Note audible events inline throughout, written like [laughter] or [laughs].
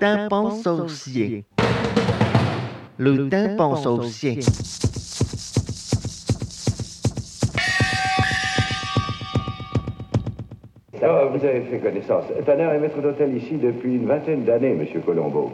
tympan saucier. Le tympan saucier. Ah, vous avez fait connaissance. Tanner est maître d'hôtel ici depuis une vingtaine d'années, Monsieur Colombo.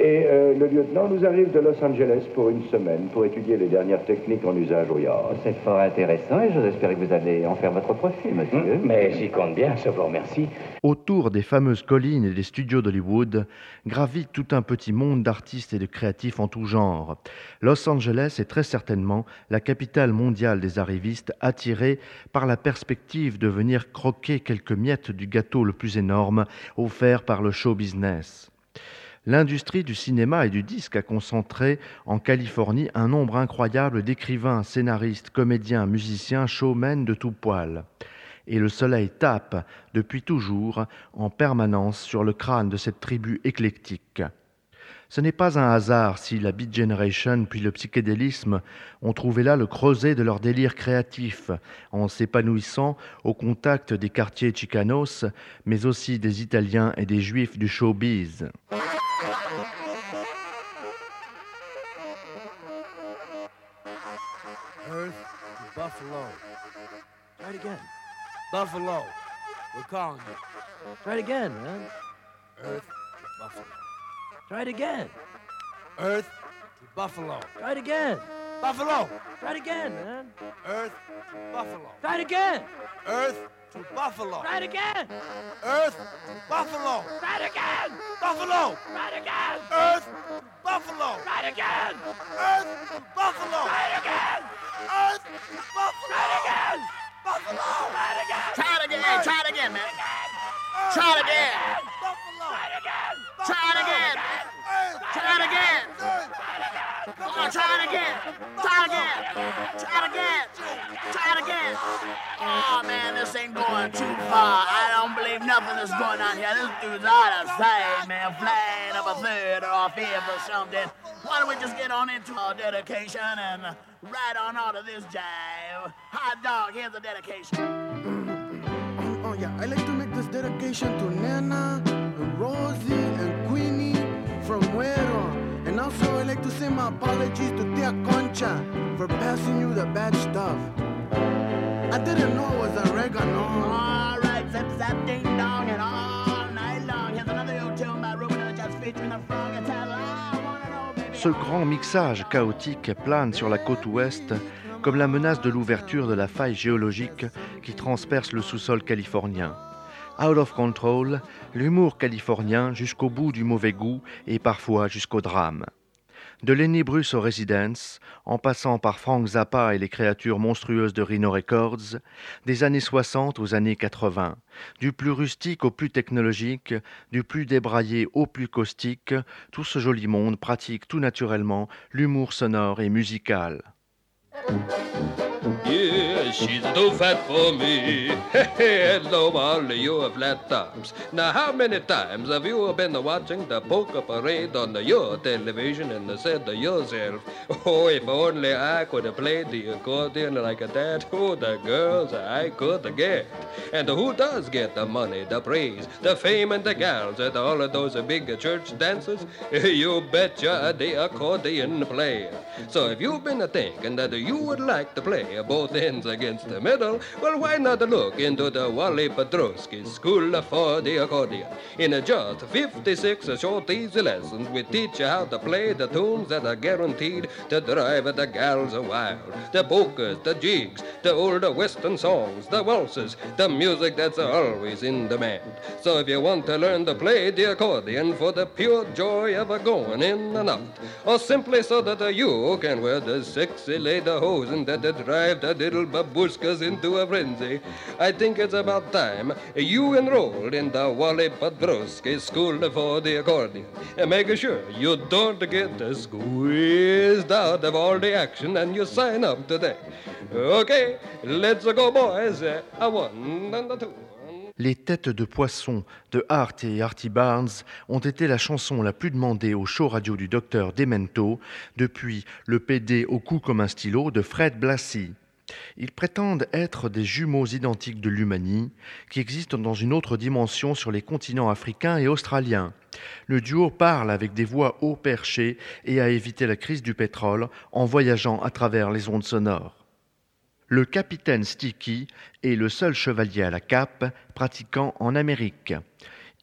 Et euh, le lieutenant nous arrive de Los Angeles pour une semaine pour étudier les dernières techniques en usage au yacht. C'est fort intéressant et j'espère que vous allez en faire votre profit, monsieur. Hum, Mais j'y compte bien, je vous remercie. Autour des fameuses collines et des studios d'Hollywood gravite tout un petit monde d'artistes et de créatifs en tout genre. Los Angeles est très certainement la capitale mondiale des arrivistes attirés par la perspective de venir croquer quelques miettes du gâteau le plus énorme offert par le show business. L'industrie du cinéma et du disque a concentré en Californie un nombre incroyable d'écrivains, scénaristes, comédiens, musiciens, showmen de tout poil. Et le soleil tape depuis toujours en permanence sur le crâne de cette tribu éclectique. Ce n'est pas un hasard si la Beat Generation puis le psychédélisme ont trouvé là le creuset de leur délire créatif, en s'épanouissant au contact des quartiers chicanos, mais aussi des Italiens et des Juifs du showbiz. Try it again. Buffalo. We're calling you. Try it again, man. Earth to Buffalo. Try it again. Earth to Buffalo. Try it again. Buffalo. Try it again, man. Earth to Buffalo. Try it again. Earth to Buffalo. Try it again. Earth to Buffalo. Try it again. Buffalo. Try it again. Earth to Buffalo. Try it again. Earth to Buffalo. Try it again. Earth to Buffalo. Try it again. Buffalo. Try it again. Try it again. Try it again, man. Try it again. Buffalo. Try it again. Try it again. Try it again. Come on, try it again. Try it again. Try it again. Try it again. Oh man, this ain't going too far. I don't believe nothing is going on here. This dude's out of sight, man. Flying up a third or off here for something. Why don't we just get on into our dedication and ride on out of this jive? Hot dog, here's the dedication. Oh yeah, I like to make this dedication to Nana, and Rosie, and Queenie from Muero. And also I like to say my apologies to Tia Concha for passing you the bad stuff. I didn't know it was oregano. All right, zap zap ding dong and all night long. Here's another old tune by Ruben and just featuring the frog and tell I wanna know, baby. Ce grand mixage chaotique plane sur la côte ouest comme la menace de l'ouverture de la faille géologique qui transperce le sous-sol californien. Out of control, l'humour californien jusqu'au bout du mauvais goût et parfois jusqu'au drame. De Lenny Bruce aux Residence, en passant par Frank Zappa et les créatures monstrueuses de Rhino Records, des années 60 aux années 80, du plus rustique au plus technologique, du plus débraillé au plus caustique, tout ce joli monde pratique tout naturellement l'humour sonore et musical. She's too fat for me. [laughs] Hello, all of you flat tops. Now, how many times have you been watching the poker parade on your television and said to yourself, Oh, if only I could played the accordion like that, oh, the girls I could get. And who does get the money, the praise, the fame, and the gals at all of those big church dances? [laughs] You betcha the accordion player. So if you've been thinking that you would like to play both ends against the middle, well, why not look into the Wally Pedrowski School for the Accordion? In just 56 short, easy lessons, we teach you how to play the tunes that are guaranteed to drive the gals wild. The polkas, the jigs, the old western songs, the waltzes, the music that's always in demand. So if you want to learn to play the accordion for the pure joy of a going in and out, or simply so that you can wear the sexy leder hosen that drive the little babushkas into a frenzy, I think it's about time you enrolled in the Wally Podrowski School for the Accordion. And make sure you don't get squeezed out of all the action and you sign up today. Okay, let's go, boys. A one and a two. Les têtes de poisson de Hart et Artie Barnes ont été la chanson la plus demandée au show radio du docteur Demento depuis le PD au cou comme un stylo de Fred Blassie. Ils prétendent être des jumeaux identiques de l'Humanie qui existent dans une autre dimension sur les continents africains et australiens. Le duo parle avec des voix haut perchées et a évité la crise du pétrole en voyageant à travers les ondes sonores. Le capitaine Sticky est le seul chevalier à la cape pratiquant en Amérique.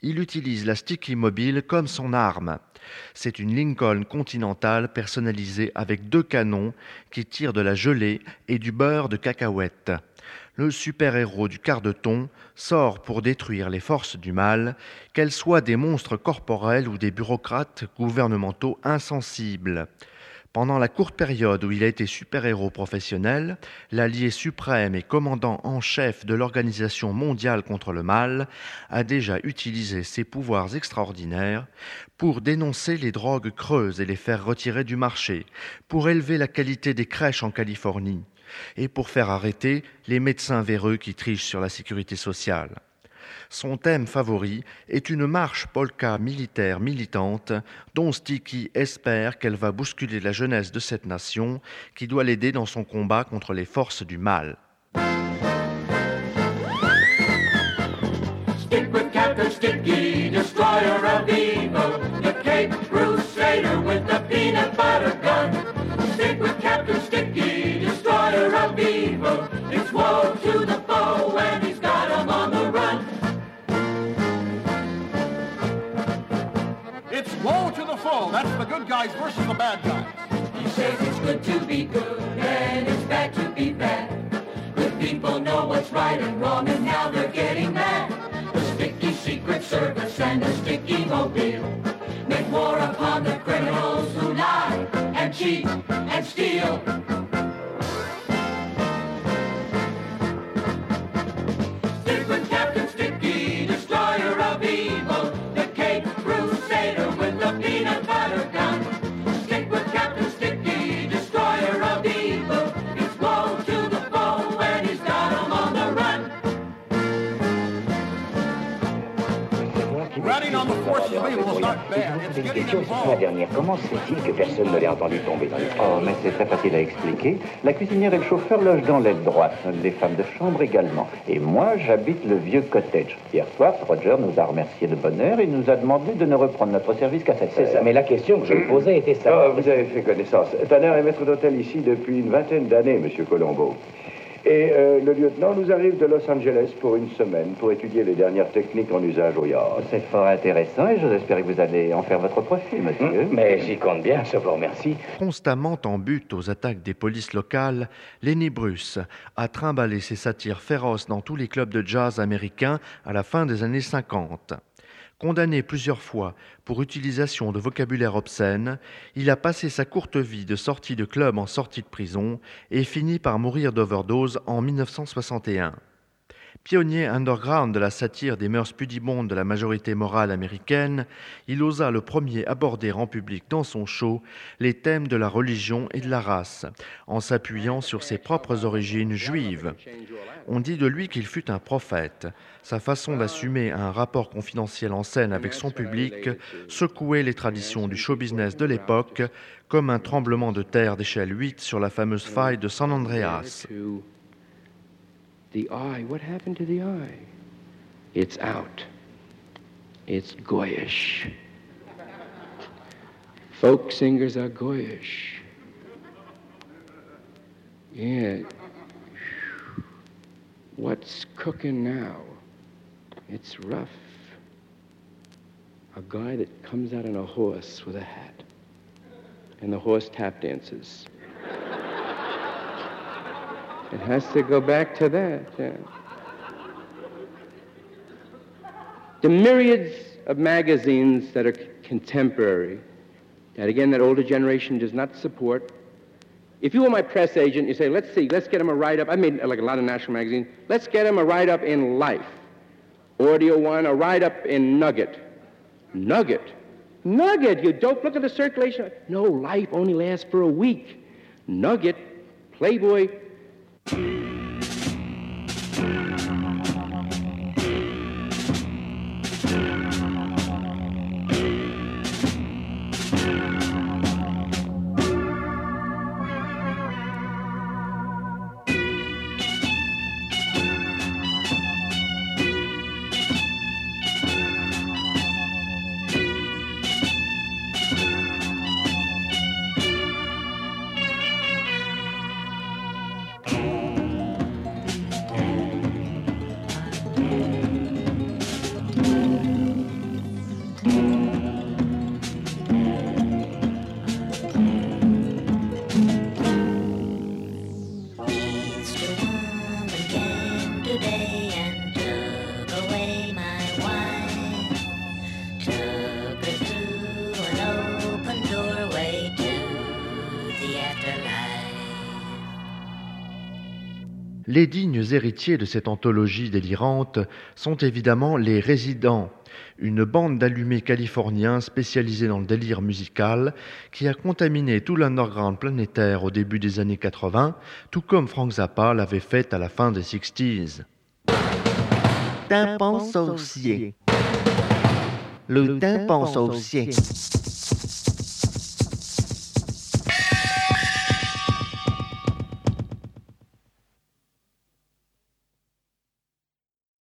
Il utilise la Sticky Mobile comme son arme. C'est une Lincoln Continental personnalisée avec deux canons qui tirent de la gelée et du beurre de cacahuète. Le super-héros du quart de ton sort pour détruire les forces du mal, qu'elles soient des monstres corporels ou des bureaucrates gouvernementaux insensibles. Pendant la courte période où il a été super-héros professionnel, l'allié suprême et commandant en chef de l'Organisation mondiale contre le mal a déjà utilisé ses pouvoirs extraordinaires pour dénoncer les drogues creuses et les faire retirer du marché, pour élever la qualité des crèches en Californie et pour faire arrêter les médecins véreux qui trichent sur la sécurité sociale. Son thème favori est une marche polka militaire militante dont Sticky espère qu'elle va bousculer la jeunesse de cette nation qui doit l'aider dans son combat contre les forces du mal. Guys versus the bad guys. He says it's good to be good and it's bad to be bad. Good people know what's right and wrong and now they're getting mad. The sticky secret service and the sticky mobile make war upon the criminals who lie and cheat and steal. It's Une question, c'est la dernière. Comment se fait-il que personne ne l'ait entendu tomber dans les Oh, mais c'est très facile à expliquer. La cuisinière et le chauffeur logent dans l'aile droite, les femmes de chambre également. Et moi, j'habite le vieux cottage. Hier soir, Roger nous a remercié de bonne heure et nous a demandé de ne reprendre notre service qu'à 7 C'est ça, heures. mais la question que je me posais était ça. Ah, vous avez fait connaissance. Tanner est maître d'hôtel ici depuis une vingtaine d'années, Monsieur Colombo. Et euh, le lieutenant nous arrive de Los Angeles pour une semaine pour étudier les dernières techniques en usage au yard. C'est fort intéressant et j'ose espérer que vous allez en faire votre profit, monsieur. Mais j'y compte bien, je vous remercie. Constamment en but aux attaques des polices locales, Lenny Bruce a trimballé ses satires féroces dans tous les clubs de jazz américains à la fin des années 50. Condamné plusieurs fois pour utilisation de vocabulaire obscène, il a passé sa courte vie de sortie de club en sortie de prison et finit par mourir d'overdose en 1961. Pionnier underground de la satire des mœurs pudibondes de la majorité morale américaine, il osa le premier aborder en public dans son show les thèmes de la religion et de la race, en s'appuyant sur ses propres origines juives. On dit de lui qu'il fut un prophète. Sa façon d'assumer un rapport confidentiel en scène avec son public secouait les traditions du show business de l'époque comme un tremblement de terre d'échelle 8 sur la fameuse faille de San Andreas. It's out. Singers are goyish. What's cooking now? It's rough. A guy that comes out on a horse with a hat. And the horse tap dances. [laughs] It has to go back to that. Yeah. The myriads of magazines that are contemporary, that again, that older generation does not support. If you were my press agent, you say, let's see, let's get him a write up. I made like a lot of national magazines. Let's get him a write up in Life. Audio One, a write up in Nugget. Nugget? Nugget, you dope. Look at the circulation. No, Life only lasts for a week. Nugget, Playboy, Les dignes héritiers de cette anthologie délirante sont évidemment les résidents, une bande d'allumés californiens spécialisés dans le délire musical qui a contaminé tout l'underground planétaire au début des années 80, tout comme Frank Zappa l'avait fait à la fin des 60s. Tympan saucier. Le.